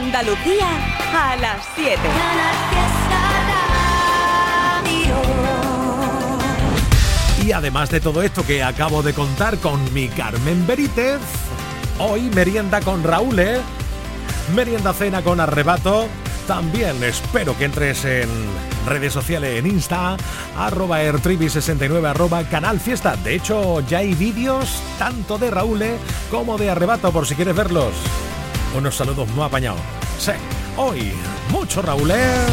Andalucía a las 7. Y además de todo esto que acabo de contar con mi Carmen Benítez, hoy merienda con Raúl, ¿eh? merienda cena con arrebato. También espero que entres en redes sociales en Insta, arroba ertribi69, arroba canal fiesta. De hecho, ya hay vídeos tanto de Raúl ¿eh? como de arrebato por si quieres verlos. Unos saludos muy apañados. Sí, hoy, mucho Raúl. ¿eh?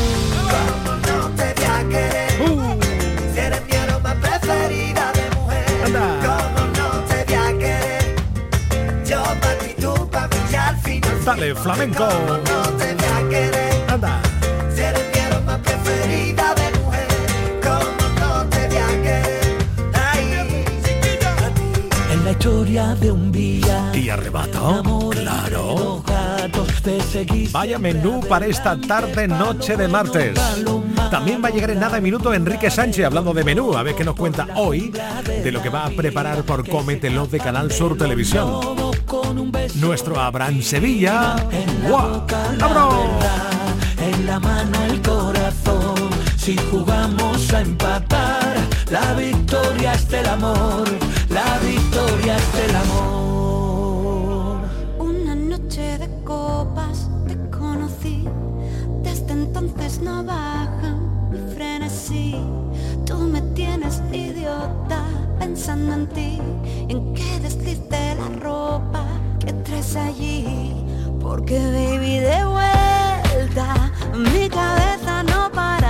Dale, flamenco. Anda. Historia de un día. Y arrebato, claro. Vaya menú para esta tarde, noche de martes. También va a llegar en nada minuto Enrique Sánchez hablando de menú, a ver qué nos cuenta hoy de lo que va a preparar por Cómetelo de Canal Sur Televisión. Nuestro Abraham Sevilla. ¡Guau! En la mano el corazón, si jugamos a empatar, la victoria es del amor, la victoria es del amor. Una noche de copas te conocí, desde entonces no baja mi frenesí. Tú me tienes idiota pensando en ti, en qué desliz la ropa que traes allí, porque baby de vuelta mi cabeza no para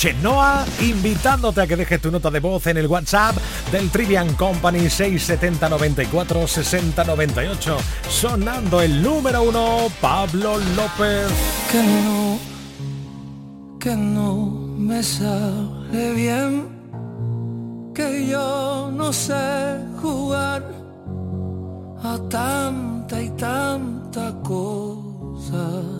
Chenoa, invitándote a que dejes tu nota de voz en el WhatsApp del Trivian Company 670 94 60 98. Sonando el número uno, Pablo López. Que no, que no me sale bien, que yo no sé jugar a tanta y tanta cosa.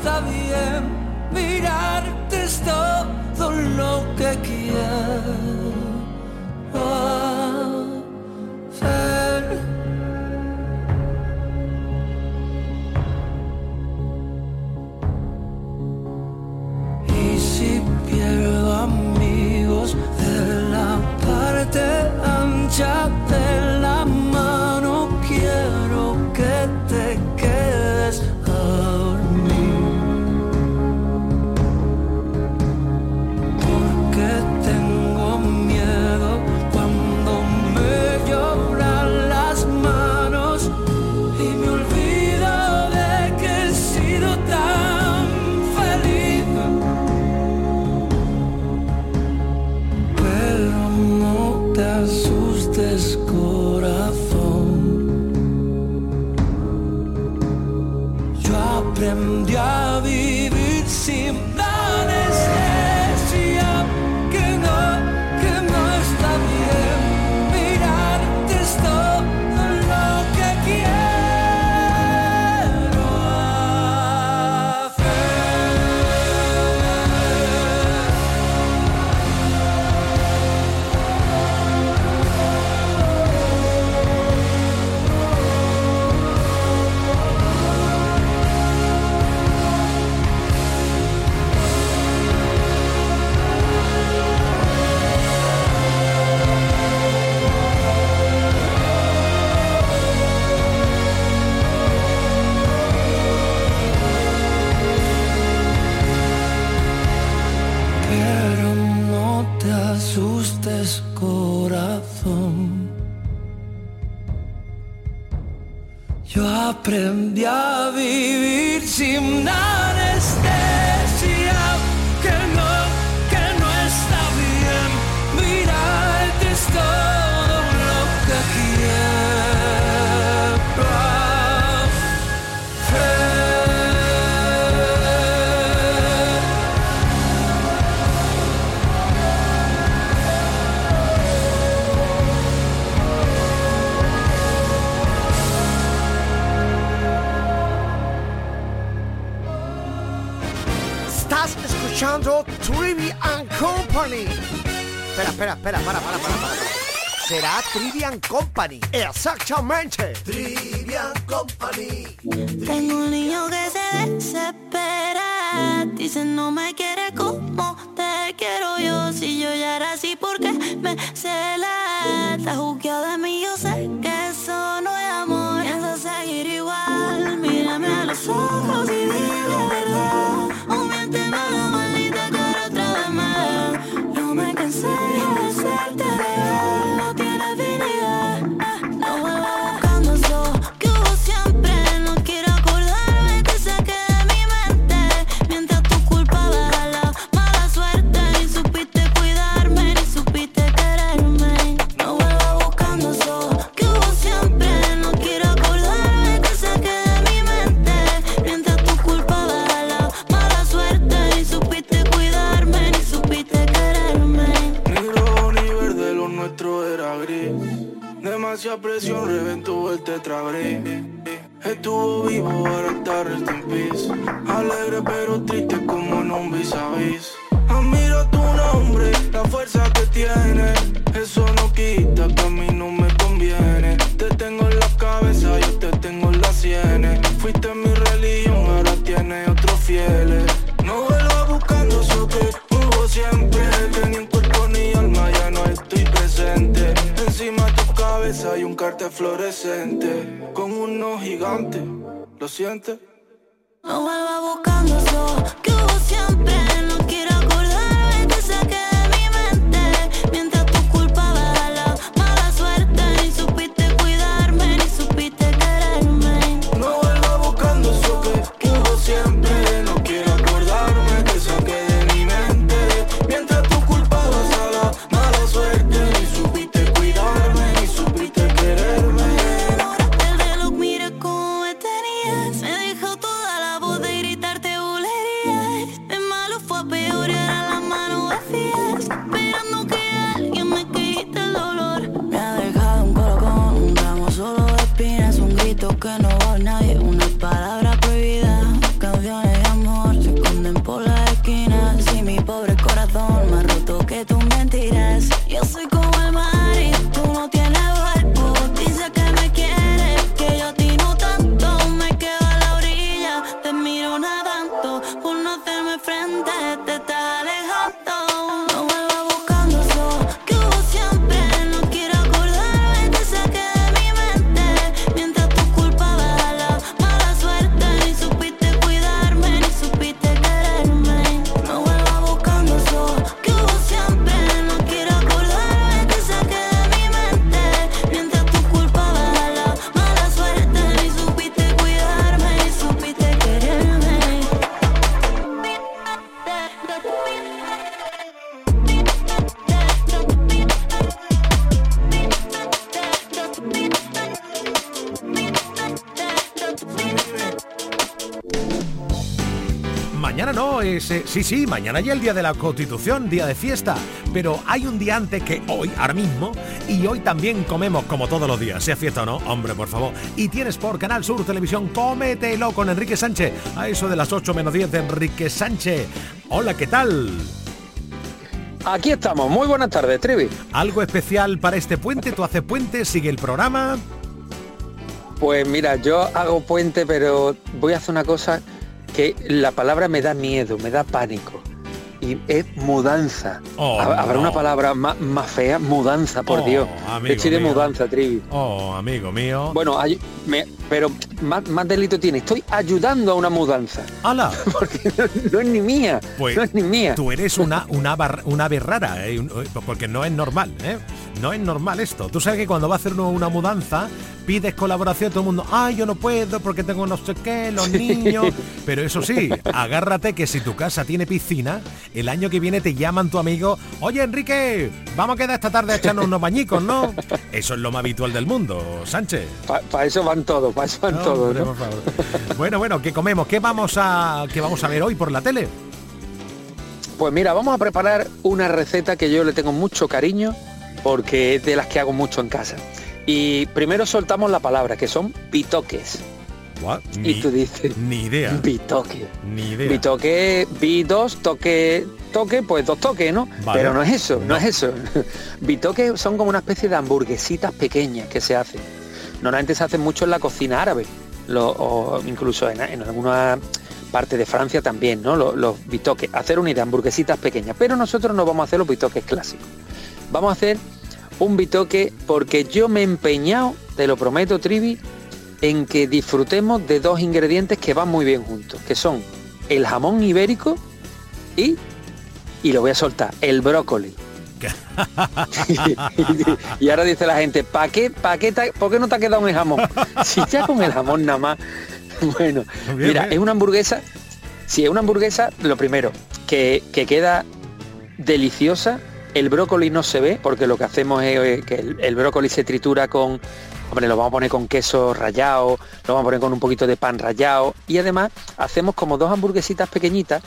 está bien. Mirarte es todo lo que quiero. Trivian Company. Exactamente. Trivian Company. Tengo un niño que se desespera. Dice no me quiere como te quiero yo. Si yo ya era así, porque me cela? Está juzgado de mí, yo sé que eso no es amor. Piensa seguir igual. Mírame a los ojos y dime verdad. Pero triste como en un vis a Admiro tu nombre, la fuerza que tiene. Eso no quita que a mí no me conviene. Te tengo en la cabeza, yo te tengo en las sienes. Fuiste mi religión, ahora tiene otros fieles. No vuelvo buscando eso que hubo siempre. Tenía un cuerpo ni alma, ya no estoy presente. Encima hay un cartel fluorescente. Con unos gigantes. ¿Lo sientes? No vuelva buscando eso que hubo siempre. No quiero Mañana no, es... eh, sí, sí, mañana ya el día de la Constitución, día de fiesta. Pero hay un día antes que hoy, ahora mismo, y hoy también comemos como todos los días, sea fiesta o no, hombre, por favor. Y tienes por Canal Sur Televisión Cómetelo con Enrique Sánchez, a eso de las 8 menos 10 de Enrique Sánchez. Hola, ¿qué tal? Aquí estamos, muy buenas tardes, Trivi. ¿Algo especial para este puente? ¿Tú haces puente? ¿Sigue el programa? Pues mira, yo hago puente, pero voy a hacer una cosa que la palabra me da miedo, me da pánico. Y es mudanza. Oh, Hab- ¿Habrá no. una palabra más, más fea? Mudanza, por Oh, Dios. amigo de mío. mudanza, Trivi. Oh, amigo mío. Bueno, hay- me- pero más, más delito tiene. Estoy ayudando a una mudanza. ¡Hala! Porque no, no es ni mía. Pues no es ni mía. tú eres una, una, bar- una ave rara, ¿eh? Eh, porque no es normal, ¿eh? No es normal esto. Tú sabes que cuando va a hacer uno una mudanza, pides colaboración, todo el mundo, ay, yo no puedo porque tengo no sé qué, los niños. Pero eso sí, agárrate que si tu casa tiene piscina, el año que viene te llaman tu amigo, oye Enrique, vamos a quedar esta tarde a echarnos unos bañicos, ¿no? Eso es lo más habitual del mundo, Sánchez. Para eso van todos, para eso van No, todos, hombre, ¿no? por favor. Bueno, bueno, ¿qué comemos? ¿Qué vamos a qué vamos a ver hoy por la tele? Pues mira, vamos a preparar una receta que yo le tengo mucho cariño porque es de las que hago mucho en casa. Y primero soltamos la palabra, que son bitoques. What? Y tú dices, Ni idea. bitoque. Ni idea. Bitoque, bi dos, toque, toque, pues dos toques, ¿no? Vale. Pero no es eso, no, No. es eso. Bitoques son como una especie de hamburguesitas pequeñas que se hacen. Normalmente se hacen mucho en la cocina árabe, lo- o incluso en, alguna parte de Francia también, ¿no? Los, los bitoques. Hacer una idea, hamburguesitas pequeñas. Pero nosotros no vamos a hacer los bitoques clásicos. Vamos a hacer un bitoque porque yo me he empeñado, te lo prometo, Trivi, en que disfrutemos de dos ingredientes que van muy bien juntos, que son el jamón ibérico y, y lo voy a soltar, el brócoli. y ahora dice la gente, ¿para qué, pa qué ¿por qué no te ha quedado un jamón? Si ya con el jamón nada más. Bueno, Bien, mira, bien. es una hamburguesa, si es una hamburguesa, lo primero, que, que queda deliciosa. El brócoli no se ve porque lo que hacemos es eh, que el, el brócoli se tritura con, hombre, lo vamos a poner con queso rallado, lo vamos a poner con un poquito de pan rallado y además hacemos como dos hamburguesitas pequeñitas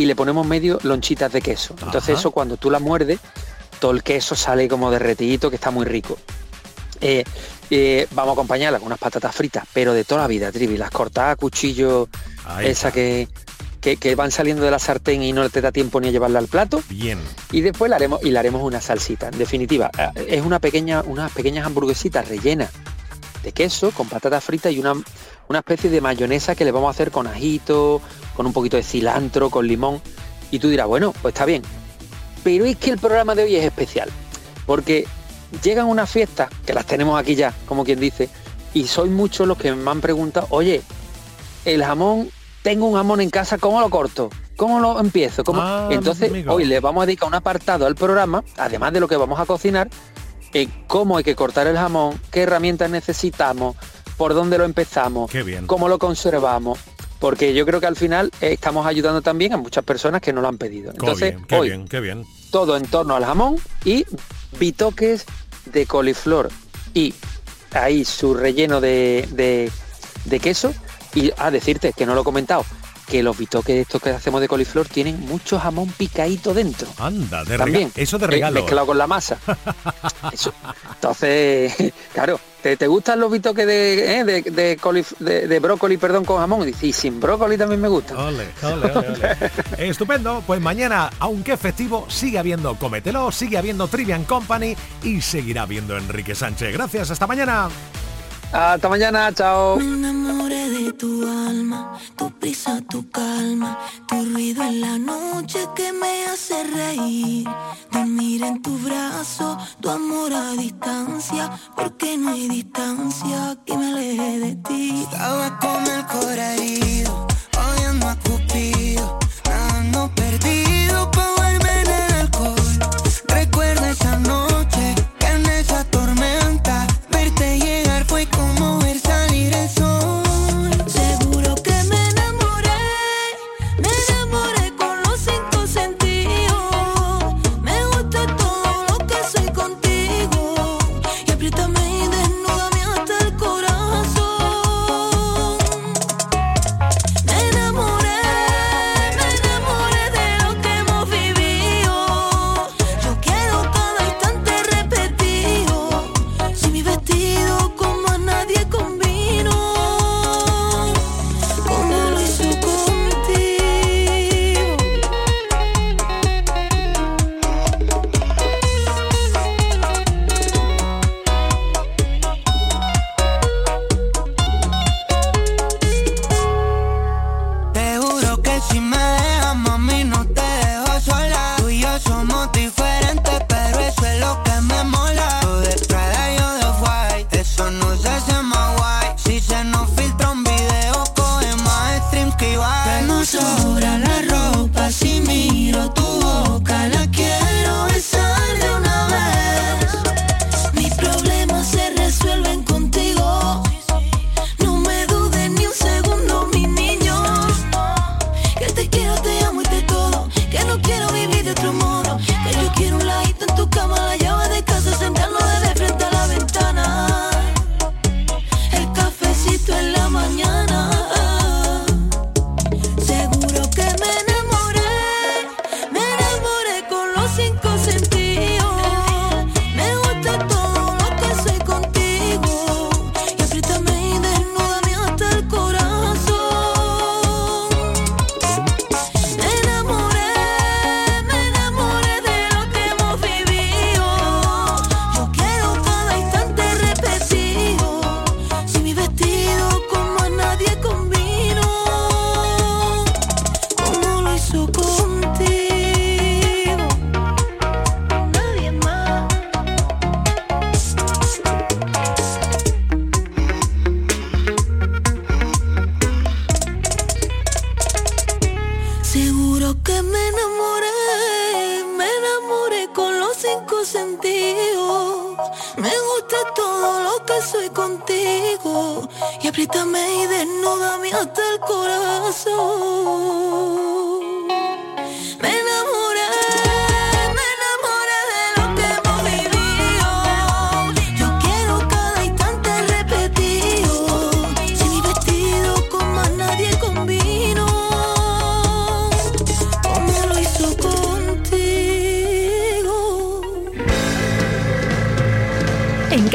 y le ponemos medio lonchitas de queso. Entonces Ajá. eso cuando tú la muerdes, todo el queso sale como derretidito, que está muy rico. Eh, eh, vamos a acompañarla con unas patatas fritas, pero de toda la vida, Trivi, las cortadas a cuchillo, Ahí esa que, que, que van saliendo de la sartén y no te da tiempo ni a llevarla al plato. Bien. Y después la haremos y le haremos una salsita. En definitiva, eh, es una pequeña, unas pequeñas hamburguesitas rellenas de queso con patatas fritas y una, una especie de mayonesa que le vamos a hacer con ajito, con un poquito de cilantro, con limón. Y tú dirás, bueno, pues está bien. Pero es que el programa de hoy es especial. Porque llegan unas fiestas, que las tenemos aquí ya, como quien dice, y soy muchos los que me han preguntado, oye, el jamón, tengo un jamón en casa, ¿cómo lo corto? ¿Cómo lo empiezo? ¿Cómo-?". Ah, Entonces, hoy le vamos a dedicar un apartado al programa, además de lo que vamos a cocinar, en cómo hay que cortar el jamón, qué herramientas necesitamos, por dónde lo empezamos, Qué bien. cómo lo conservamos. Porque yo creo que al final eh, estamos ayudando también a muchas personas que no lo han pedido. Entonces, bien, qué hoy bien, qué bien. todo en torno al jamón y bitoques de coliflor y ahí su relleno de, de- de queso y a decirte que no lo he comentado que los bitoques estos que hacemos de coliflor tienen mucho jamón picadito dentro Anda, de también. Eso de eh, regalo. mezclado con la masa Eso. entonces claro ¿te, te gustan los bitoques de, eh, de, de colif- de- de brócoli perdón con jamón y, y sin brócoli también me gusta Ole, ole, ole, ole. Estupendo. Pues mañana, aunque es festivo, sigue habiendo Cometelo, sigue habiendo Trivian Company y seguirá habiendo Enrique Sánchez. Gracias, hasta mañana. Hasta mañana, chao. Me enamoré de tu alma, tu prisa, tu calma, tu ruido en la noche que me hace reír. Dormir en tu brazo, tu amor a distancia, porque no hay distancia que me aleje de ti. Estaba con el cora herido, a Cupido. moment-là.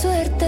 suerte.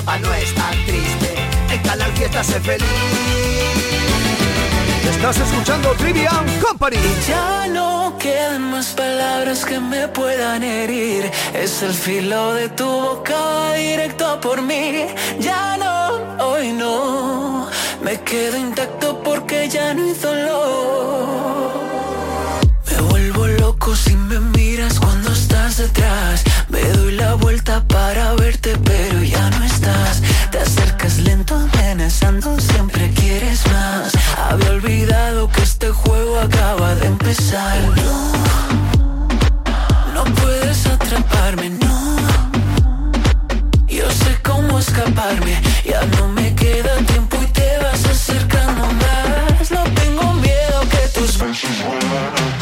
Mejor música pa' no estar triste. En Canal Fiesta sé feliz. Estás escuchando Trivian Company. Ya no quedan más palabras que me puedan herir. Es el filo de tu boca directo por mí. Ya no, hoy no. Me quedo intacto porque ya no hay dolor. Me vuelvo loco si me miras cuando estás detrás. Me doy la vuelta para verte, pero ya no estás. Te acercas lento, amenazando, siempre quieres más. Había olvidado que este juego acaba de empezar. No, no puedes atraparme, no. Yo sé cómo escaparme, ya no me queda tiempo y te vas acercando más. No tengo miedo que tus besos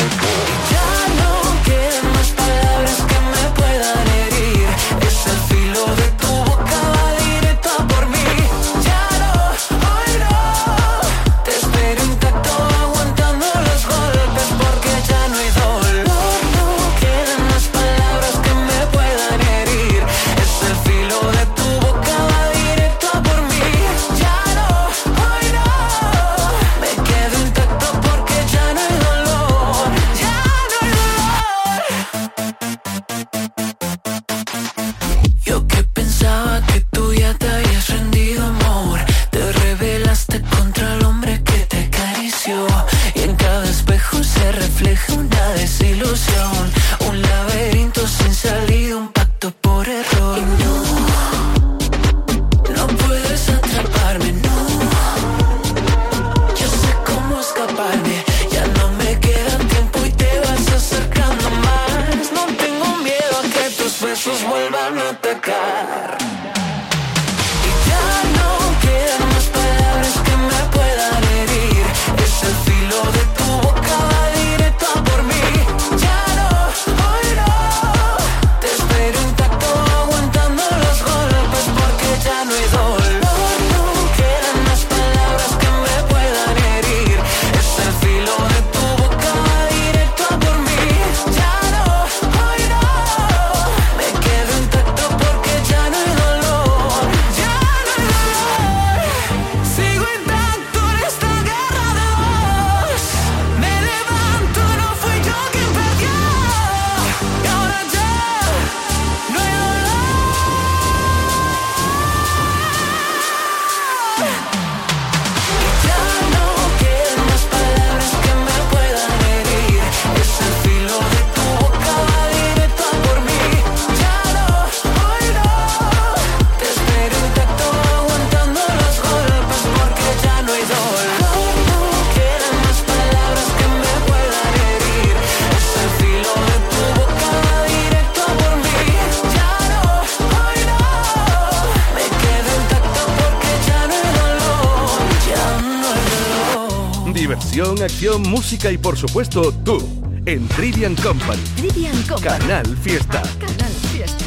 música y por supuesto tú en Trivian Company. Trivian Company. Canal Fiesta. Canal Fiesta.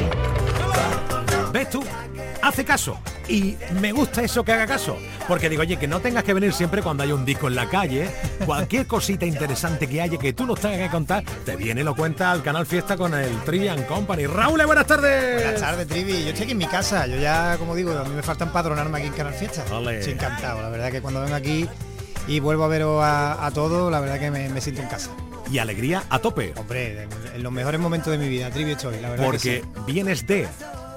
¿Ves tú? Hace caso. Y me gusta eso que haga caso. Porque digo, oye, que no tengas que venir siempre cuando haya un disco en la calle. Cualquier cosita interesante que haya que tú nos tengas que contar, te viene y lo cuenta al Canal Fiesta con el Trivian Company. Raúl, buenas tardes. Buenas tardes, Trivi. Yo estoy aquí en mi casa. Yo ya, como digo, a mí me falta empadronarme aquí en Canal Fiesta. Vale. Estoy encantado. La verdad que cuando vengo aquí y vuelvo a veros a, a todos, la verdad que me, me siento en casa. Y alegría a tope. Hombre, en, los mejores momentos de mi vida, Trivi estoy, la verdad Porque que sí. vienes de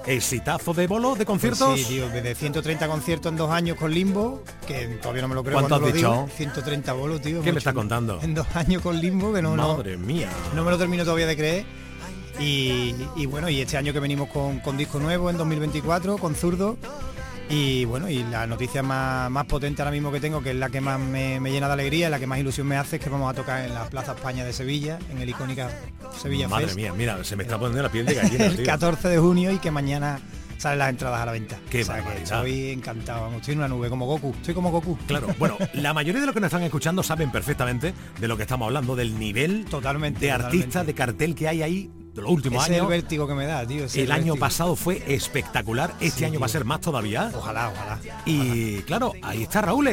exitazo de bolo, de conciertos. Pues sí, tío, de 130 conciertos en dos años con Limbo, que todavía no me lo creo ¿Cuánto has lo dicho? digo. 130 bolos, tío. ¿Qué me estás contando? En dos años con Limbo, que no, no, Madre mía. no me lo termino todavía de creer. Y, y bueno, y este año que venimos con, con disco nuevo en 2024, con Zurdo. Y bueno, y la noticia más, más potente ahora mismo que tengo, que es la que más me, me llena de alegría, la que más ilusión me hace, es que vamos a tocar en la Plaza España de Sevilla, en el icónica Sevilla Madre Fest. mía, mira, se me está poniendo la piel de gallina, el tío. 14 de junio y que mañana salen las entradas a la venta. Qué O sea que estoy encantado, vamos, estoy en una nube como Goku, estoy como Goku. Claro, bueno, la mayoría de los que nos están escuchando saben perfectamente de lo que estamos hablando, del nivel totalmente de totalmente. artistas, de cartel que hay ahí de los últimos Ese es el vértigo que me da, tío. El año vértigo. pasado fue espectacular, este Sí, año va a ser más todavía. Ojalá, ojalá. Y claro, ahí está Raúl.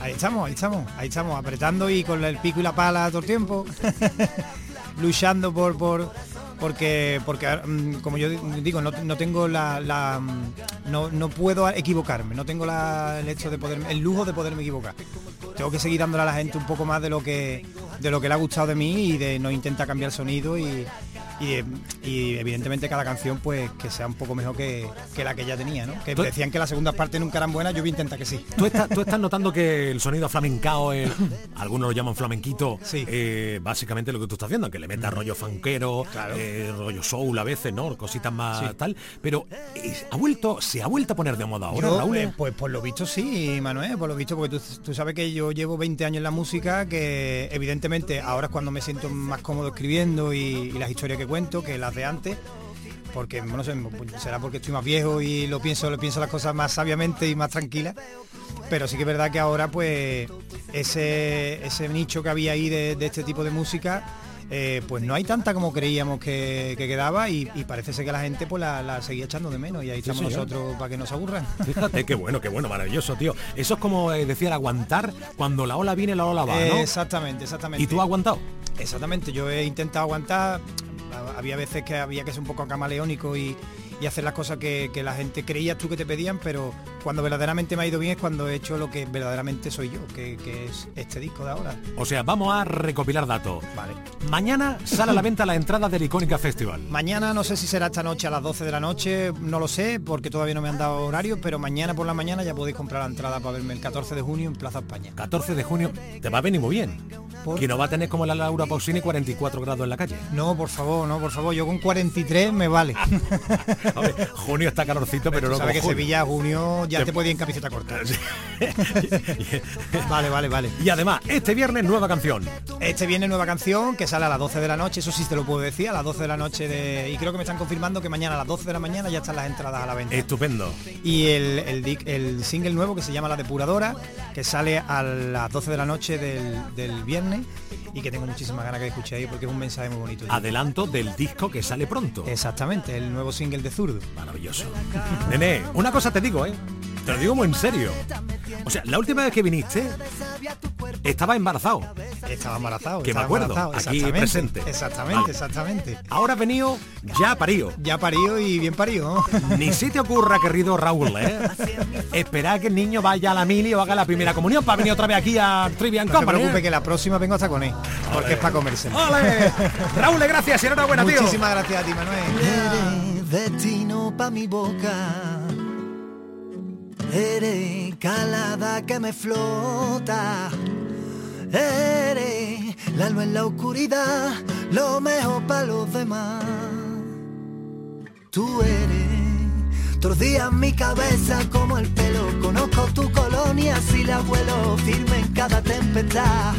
Ahí estamos, ahí estamos, ahí estamos, apretando y con el pico y la pala todo el tiempo. Luchando por por porque porque mm, como yo digo, no, no tengo la, la, mm, no, no puedo equivocarme, no tengo la- el hecho de poder el lujo de poderme equivocar. Tengo que seguir dándole a la gente un poco más de lo que de lo que le ha gustado de mí y de no intentar cambiar el sonido y, y, y evidentemente cada canción pues que sea un poco mejor que, que la que ya tenía, ¿no? Que decían que las segundas partes nunca eran buenas, yo voy a intentar que sí. ¿Tú estás, tú estás notando que el sonido flamencao, el- algunos lo llaman flamenquito, eh, básicamente lo que tú estás haciendo, que le metas rollo fanquero, eh, rollo soul a veces, ¿no? Cositas más Sí. tal. Pero eh, ha vuelto, se ha vuelto a poner de moda ahora, Yo, Raúl. pues por lo visto sí, Manuel, por lo visto, porque tú, tú sabes que yo llevo 20 años en la música, que evidentemente ahora es cuando me siento más cómodo escribiendo y, y las historias que cuento que las de antes. Porque no sé, pues, será porque estoy más viejo y lo pienso, lo pienso las cosas más sabiamente y más tranquilas. Pero sí que es verdad que ahora pues ese, ese nicho que había ahí de, de este tipo de música eh, pues no hay tanta como creíamos que, que quedaba y, y parece ser que la gente pues la, la seguía echando de menos y ahí Sí, estamos señor. nosotros para que nos aburran. Fíjate qué bueno, qué bueno, maravilloso, tío. Eso es como eh, decía el aguantar, cuando la ola viene, la ola va, ¿no? Exactamente, exactamente. ¿Y tú has aguantado? Exactamente, yo he intentado aguantar, había veces que había que ser un poco camaleónico y, y hacer las cosas que, que la gente creía tú que te pedían, pero cuando verdaderamente me ha ido bien es cuando he hecho lo que verdaderamente soy yo, que, que es este disco de ahora. O sea, vamos a recopilar datos. Vale. Mañana sale a la venta la entrada del Icónica Festival. Mañana no sé si será esta noche a las 12 de la noche, no lo sé, porque todavía no me han dado horario, pero mañana por la mañana ya podéis comprar la entrada para verme el 14 de junio en Plaza España. 14 de junio, te va a venir muy bien. Que no va a tener como la Laura Pausini 44 grados en la calle. No, por favor, no, por favor, yo con 43 me vale. Ver, junio está calorcito, pero no sabes que junio. Sevilla, junio, ya Te- te, puede ir en camiseta corta. vale, vale, vale. Y además, este viernes nueva canción. Este viene nueva canción que sale a las 12 de la noche, eso sí te lo puedo decir, a las 12 de la noche de... Y creo que me están confirmando que mañana a las 12 de la mañana ya están las entradas a la venta. Estupendo. Y el, el, el single nuevo que se llama La Depuradora, que sale a las 12 de la noche del, del viernes y que tengo muchísimas ganas que escuchéis porque es un mensaje muy bonito. Adelanto del disco que sale pronto. Exactamente, el nuevo single de Zurdo. Maravilloso. Nene, una cosa te digo, ¿eh? Te lo digo muy en serio. O sea, la última vez que viniste, estaba embarazado. Estaba embarazado. Que me acuerdo, embarazado, aquí exactamente, presente. Exactamente, Vale. exactamente. Ahora ha venido ya parido. Ya parido y bien parido. Ni se te ocurra, querido Raúl, ¿eh? Esperar que el niño vaya a la mili o haga la primera comunión para venir otra vez aquí a Trivian No te Company. preocupes ¿eh? que la próxima vengo hasta con él, porque es para comerse. ¡Ole! Raúl, gracias y enhorabuena, tío. Muchísimas gracias a ti, Manuel. Destino pa' mi boca. Eres calada que me flota. Eres la luz en la oscuridad, lo mejor para los demás. Tú eres tordía en mi cabeza como el pelo. Conozco tu colonia si la vuelo firme en cada tempestad.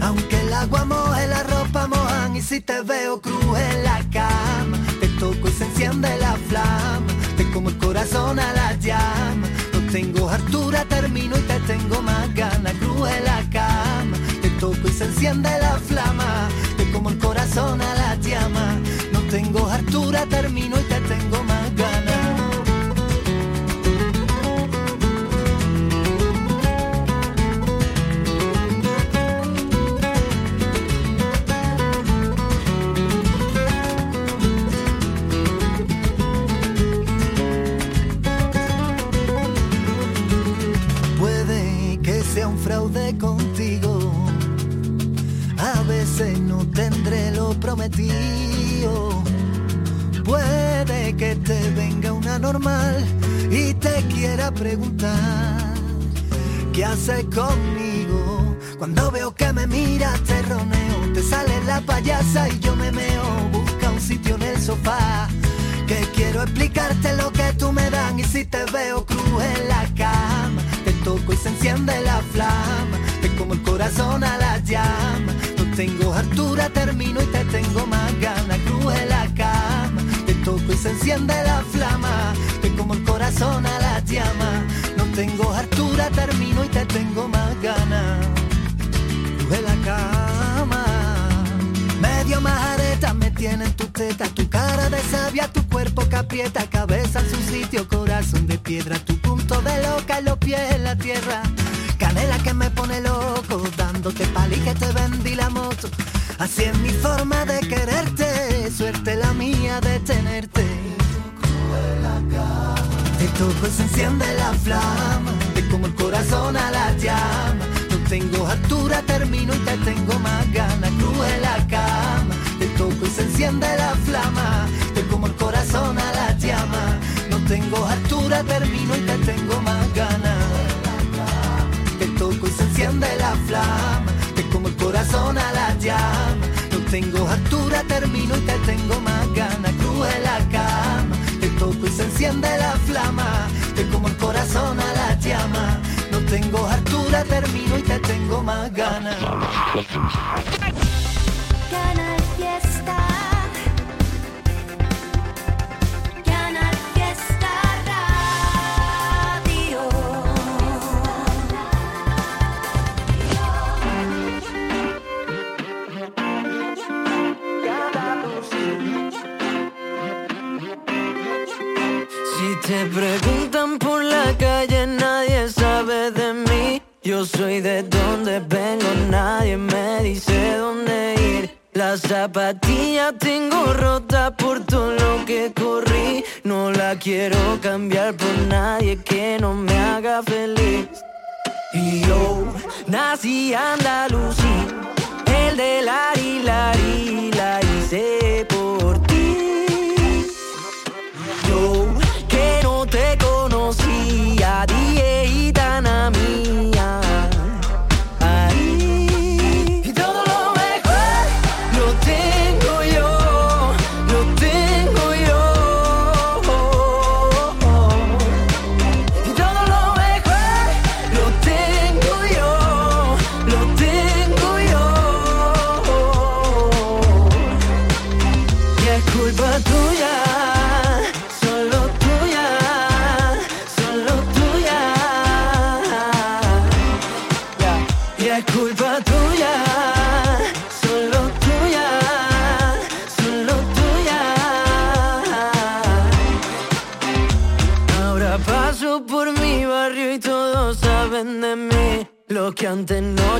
Aunque el agua moje, la ropa mojan y si te veo cruz en la cama, toco y se enciende la flama. Te como el corazón a la llama. No tengo hartura, termino y te tengo más ganas. Cruz en la cama, te toco y se enciende la flama. Te como el corazón a la llama. No tengo hartura, termino y te tengo más contigo. A veces no tendré lo prometido. Puede que te venga una normal y te quiera preguntar ¿Qué haces conmigo? Cuando veo que me miras te roneo, te sale la payasa y yo me meo, busca un sitio en el sofá. Que quiero explicarte lo que tú me dan y si te veo cruz en la cama, toco y se enciende la flama, te como el corazón a la llama. No tengo hartura, termino y te tengo más ganas, cruz en la cama, te toco y se enciende la flama, te como el corazón a la llama. No tengo hartura, termino y te tengo más ganas, cruz en la cama. Medio majareta me tienen tu teta, tu cara de sabia, tu cuerpo que aprieta, cabeza en su sitio, corazón de piedra, tu punto de loca y los pies en la tierra. Canela que me pone loco, dándote pali que te vendí la moto. Así es mi forma de quererte, suerte la mía de tenerte. Te toco y se enciende la flama, te como el corazón a la llama. No tengo altura, termino y te tengo más ganas. Cruz en la cama, te toco y se enciende la flama, te como el corazón a la tengo altura, termino y te tengo más ganas. Te toco y se enciende la flama, te como el corazón a la llama. No tengo altura, termino y te tengo más ganas. Cruz en la cama, te toco y se enciende la flama, te como el corazón a la llama. No tengo altura, termino y te tengo más ganas. Calle, nadie sabe de mí. Yo soy de donde vengo, nadie me dice dónde ir. La zapatilla tengo rota por todo lo que corrí. No la quiero cambiar por nadie que no me haga feliz. Y yo nací andalusí, el de la la la hice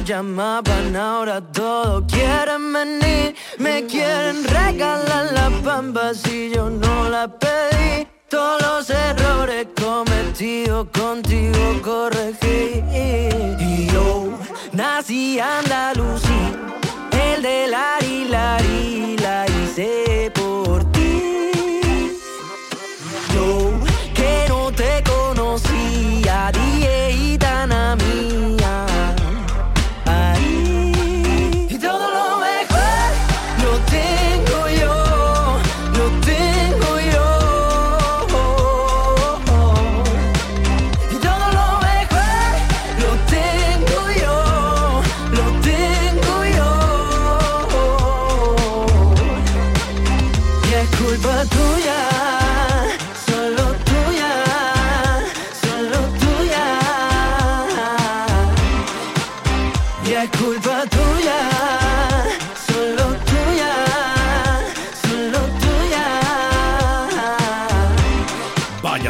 llamaban, ahora todos quieren venir. Me quieren regalar la pampa si yo no la pedí. Todos los errores cometidos contigo corregí. Y yo nací andalusí, el de la la la hice por ti. Yo que no te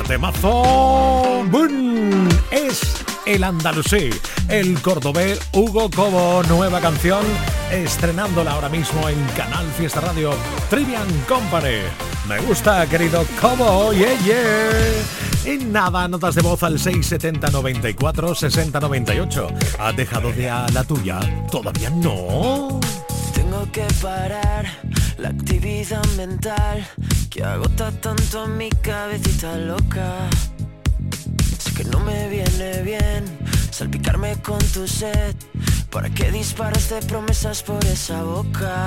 temazo. ¡Bum! Es el andalusí, el cordobés Hugo Cobo, nueva canción, estrenándola ahora mismo en Canal Fiesta Radio Trivian Company. Me gusta, querido Cobo, yeah, yeah. Y nada, notas de voz al 670 94 60 98. ¿Has dejado de a la tuya? ¿Todavía no? Tengo que parar la actividad mental. que agota tanto a mi cabecita loca. Sé que no me viene bien salpicarme con tu sed. ¿Para qué disparas de promesas por esa boca?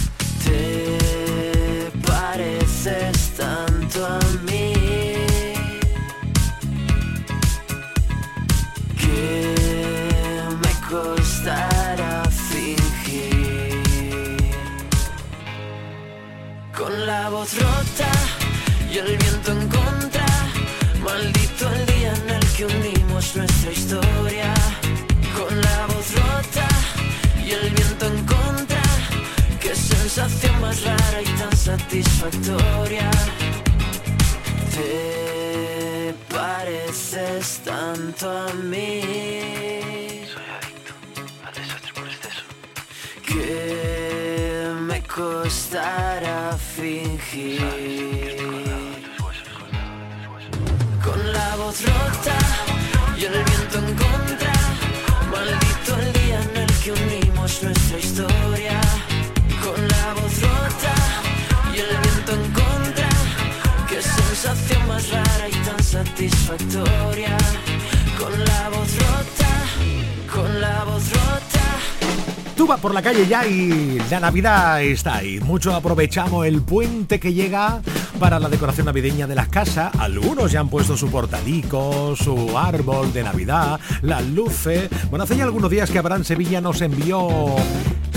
Ya y la Navidad está ahí. Muchos aprovechamos el puente que llega para la decoración navideña de las casas. Algunos ya han puesto su portalico, su árbol de Navidad, las luces. Bueno, hace ya algunos días que Abraham Sevilla nos envió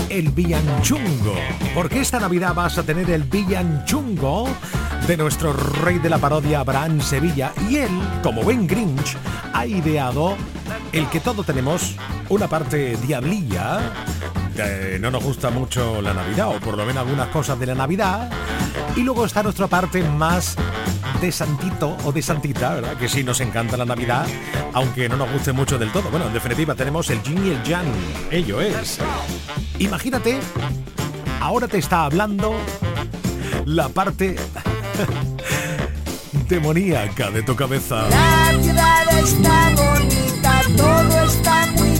el villanchungo. Porque esta Navidad vas a tener el villanchungo de nuestro rey de la parodia Abraham Sevilla. Y él, como buen Grinch, ha ideado el que todos tenemos una parte diablilla. Que no nos gusta mucho la Navidad, o por lo menos algunas cosas de la Navidad. Y luego está nuestra parte más de santito o de santita, ¿verdad? Que sí nos encanta la Navidad, aunque no nos guste mucho del todo. Bueno, en definitiva tenemos el yin y el yang. Ello es. Imagínate, ahora te está hablando la parte demoníaca de tu cabeza. La ciudad está bonita, todo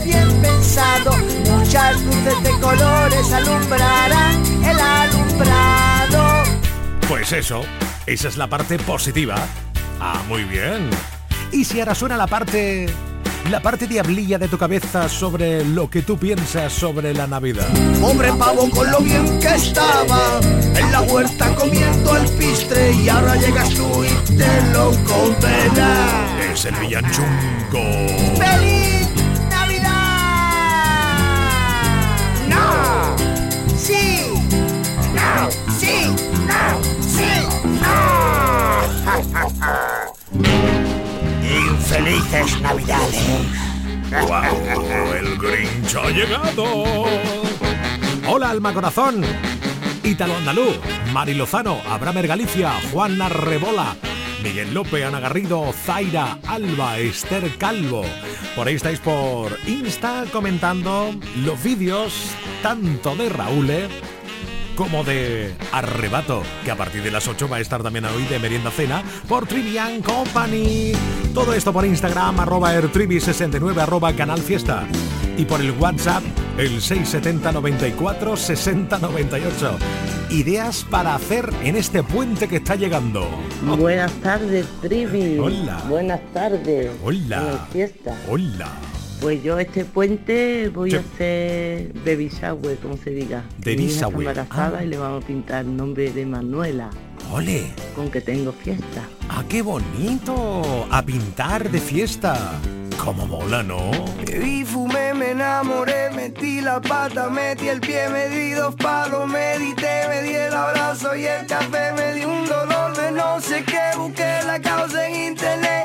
bien pensado. Muchas luces de colores alumbrarán el alumbrado. Pues eso, esa es la parte positiva. Ah, muy bien. Y si ahora suena la parte... La parte diablilla de tu cabeza sobre lo que tú piensas sobre la Navidad. Pobre pavo con lo bien que estaba en la huerta comiendo alpistre y ahora llegas tú y te lo comerás. Es el villanchungo. ¡Feliz Infelices Navidades. ¡Wow! El Grinch ha llegado. Hola, Alma Corazón. Ítalo Andaluz, Mari Lozano, Abramer Galicia, Juana Rebola, Miguel López, Ana Garrido, Zaira, Alba, Esther Calvo. Por ahí estáis por Insta comentando los vídeos tanto de Raúl eh, como de Arrebato, que a partir de las 8 va a estar también hoy de Merienda Cena por Trivian Company. Todo esto por Instagram, arroba ertrivi69, arroba Canal Fiesta. Y por el WhatsApp, el 670 94 60 98. Ideas para hacer en este puente que está llegando. Buenas tardes, Trivi. Hola. Buenas tardes. Hola. Fiesta. Hola. Pues yo este puente voy Sí. a hacer baby shower, como se diga. Baby shower. embarazada Ah. y le vamos a pintar el nombre de Manuela. ¡Ole! Con que tengo fiesta. ¡Ah, qué bonito! A pintar de fiesta. Como mola, ¿no? Bebí, fumé, me enamoré, metí la pata, metí el pie, me di dos palos, medité, me di el abrazo y el café, me di un dolor de no sé qué, busqué la causa en internet.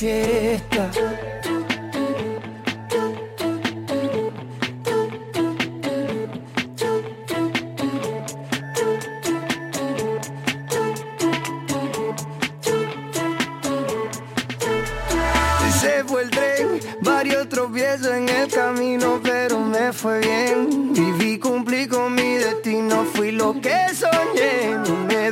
fiesta. Se fue el tren, varios tropiezos en el camino, pero me fue bien. Viví, cumplí con mi destino, fui lo que soñé.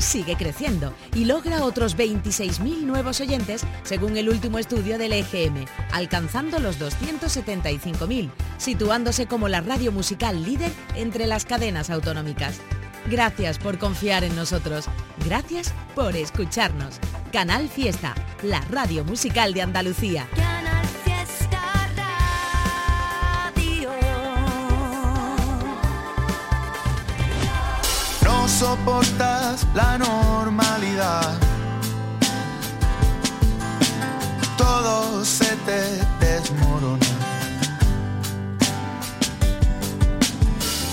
Sigue creciendo y logra otros 26.000 nuevos oyentes según el último estudio del EGM, alcanzando los 275.000, situándose como la radio musical líder entre las cadenas autonómicas. Gracias por confiar en nosotros. Gracias por escucharnos. Canal Fiesta, la radio musical de Andalucía. Soportas la normalidad. Todo se te desmorona.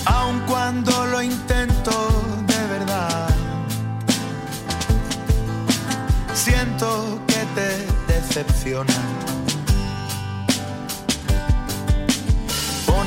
Aun cuando lo intento de verdad, siento que te decepciona.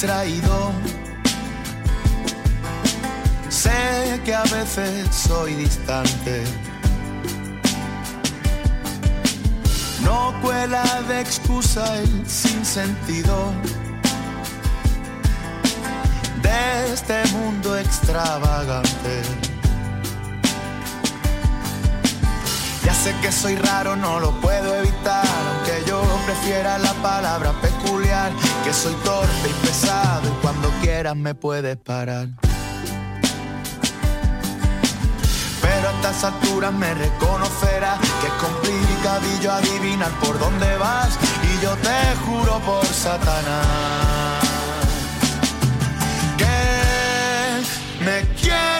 distraído. Sé que a veces soy distante. No cuela de excusa el sinsentido de este mundo extravagante. Ya sé que soy raro, no lo puedo prefiera la palabra peculiar, que soy torpe y pesado y cuando quieras me puedes parar. Pero a estas alturas me reconocerás que es complicadillo adivinar por dónde vas y yo te juro por Satanás que me quiero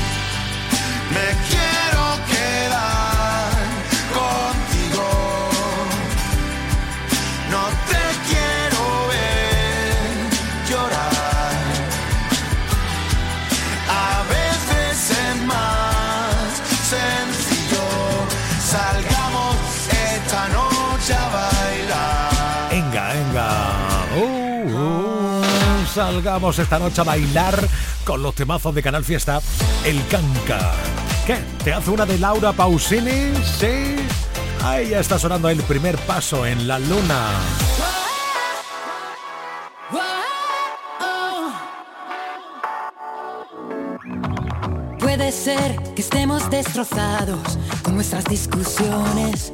Salgamos esta noche a bailar con los temazos de Canal Fiesta. El Canca. ¿Qué? ¿Te hace una de Laura Pausini? Sí. Ahí ya está sonando el primer paso en la luna. Puede ser que estemos destrozados con nuestras discusiones,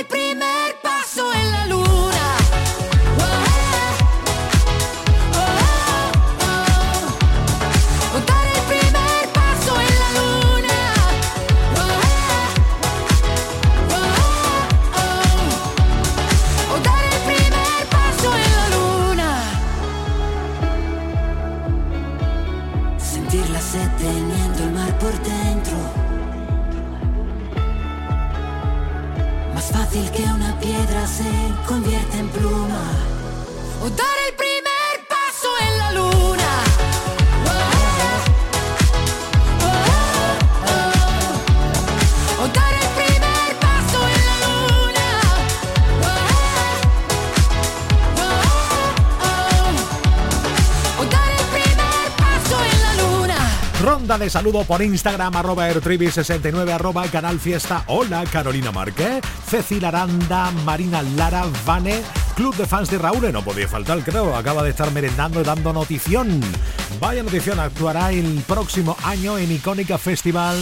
Saludo por Instagram, arroba airtribi69, arroba canal fiesta. Hola, Carolina Márquez, Cecil Aranda, Marina Lara, Vane, Club de fans de Raúl, no podía faltar, creo, acaba de estar merendando y dando notición. Vaya notición, actuará el próximo año en Icónica Festival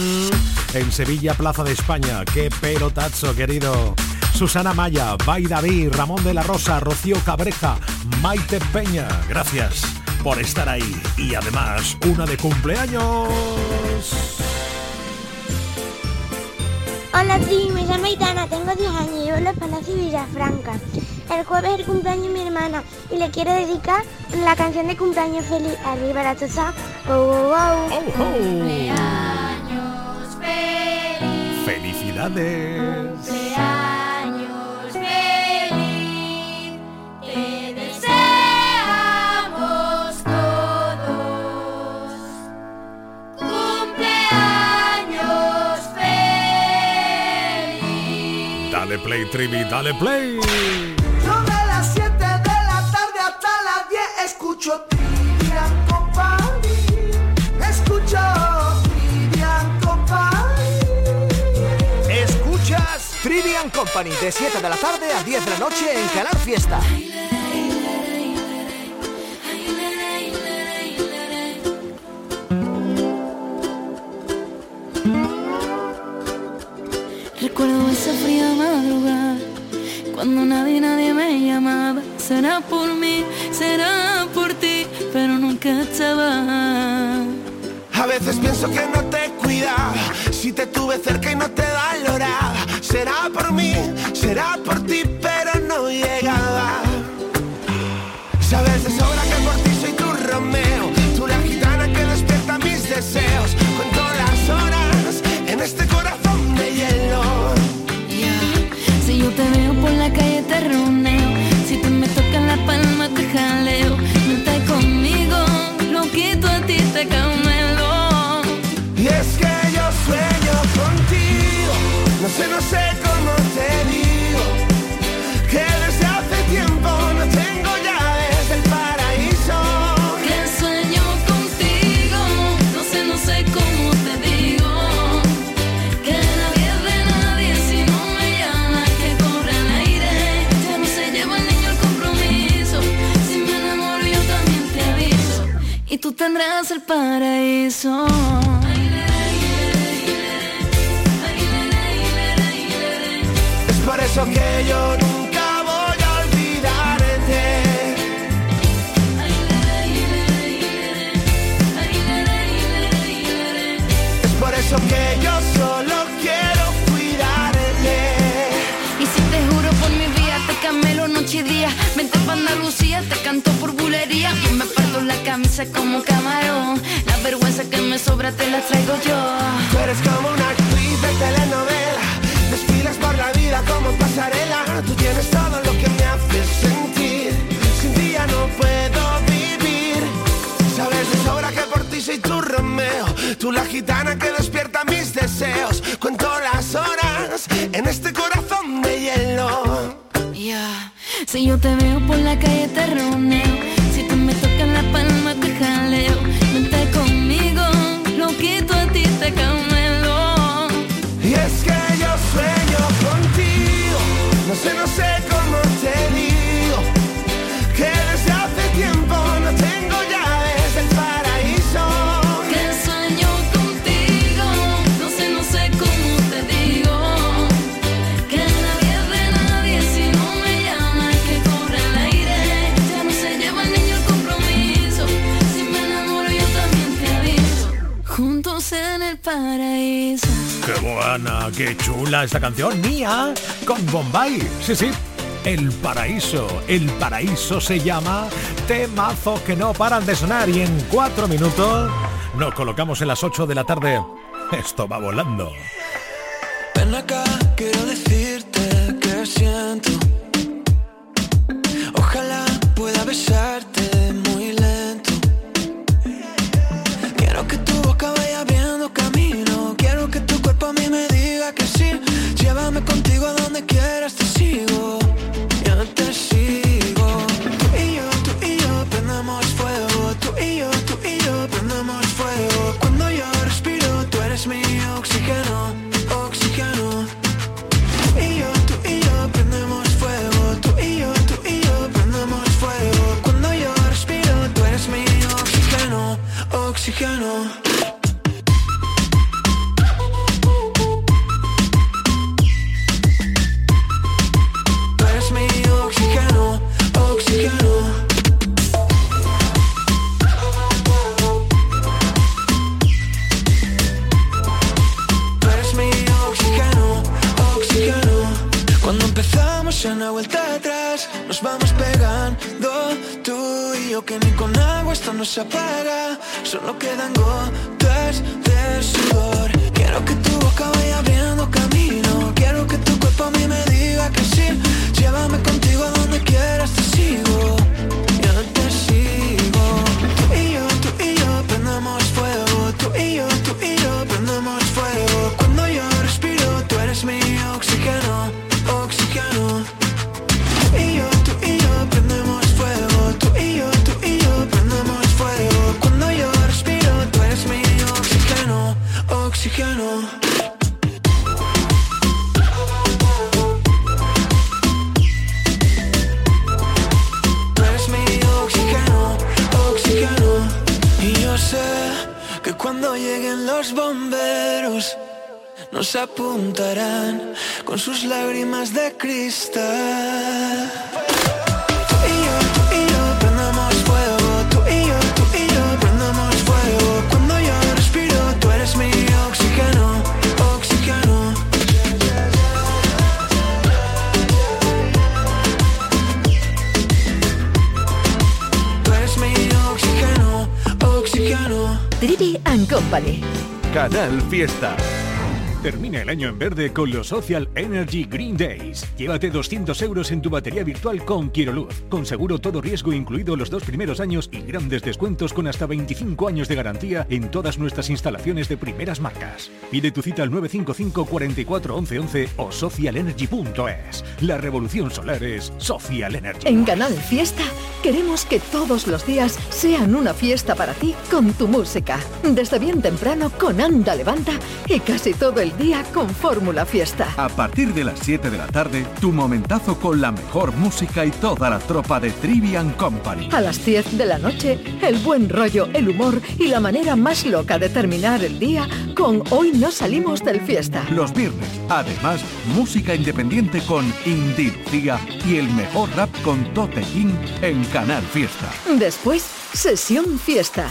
en Sevilla, Plaza de España. Qué pelotazo, querido. Susana Maya, Bay David, Ramón de la Rosa, Rocío Cabreja, Maite Peña. Gracias por estar ahí. Y además, una de cumpleaños. Hola, Tri, me llamo Itana, tengo 10 años y vivo en los Palacios Villafranca. El jueves es el cumpleaños de mi hermana y le quiero dedicar la canción de cumpleaños feliz. Arriba la wow, wow, wow. Cumpleaños feliz. Felicidades. Cumpleaños Dale play, Trivi, dale play. Yo de las 7 de la tarde hasta las 10 escucho Trivian Company. Escucho Trivian Company. Escuchas Trivian Company de 7 de la tarde a 10 de la noche en Canal Fiesta. Recuerdo esa fría madrugada Cuando nadie, nadie me llamaba Será por mí, será por ti Pero nunca estaba A veces pienso que no te cuidaba, si te tuve cerca y no te valoraba. Será por mí, será por ti, no sé, no sé cómo te digo, que desde hace tiempo no tengo llaves del paraíso. Que sueño contigo, no sé, no sé cómo te digo Que nadie es de nadie si no me llama Que corre el aire, ya no se lleva el niño el compromiso Si me enamoro yo también te aviso Y tú tendrás el paraíso eso que yo nunca voy a olvidarte. Es por eso que yo solo quiero cuidarte. Y si te juro por mi vida, te camelo noche y día. Vente pa' Andalucía, te canto por bulería. Yo me parto la camisa como camarón. La vergüenza que me sobra te la traigo yo. Tú eres como una actriz de telenovela. Como pasarela. Tú tienes todo lo que me hace sentir. Sin ti ya no puedo vivir. Sabes de sobra que por ti soy tu Romeo. Tú la gitana que despierta mis deseos. Cuento las horas en este corazón de hielo. Ya, si yo te veo por la calle te roneo. Si tú me tocas la palma te jaleo. Sé, no sé cómo te Qué buena, qué chula esta canción mía con Bombay. Sí, sí. El paraíso, el paraíso se llama temazos que no paran de sonar y en cuatro minutos nos colocamos en las 8 de la tarde. Esto va volando. Ven acá, quiero decirte que siento. Ojalá pueda besarte Trivi and Company. Canal Fiesta. Termina el año en verde con los Social Energy Green Days. Llévate 200 euros en tu batería virtual con Quiroluz, con seguro todo riesgo incluido los dos primeros años y grandes descuentos con hasta 25 años de garantía en todas nuestras instalaciones de primeras marcas. Pide tu cita al 955 44 11 11 o socialenergy.es. La revolución solar es Social Energy. En Canal Fiesta queremos que todos los días sean una fiesta para ti con tu música. Desde bien temprano con Anda Levanta y casi todo el día con Fórmula Fiesta. A partir de las 7 de la tarde, tu momentazo con la mejor música y toda la tropa de Trivian Company. A las 10 de la noche, el buen rollo, el humor y la manera más loca de terminar el día con Hoy no salimos del fiesta. Los viernes, además, música independiente con Indy Lucía y el mejor rap con Tote King en Canal Fiesta. Después, sesión fiesta.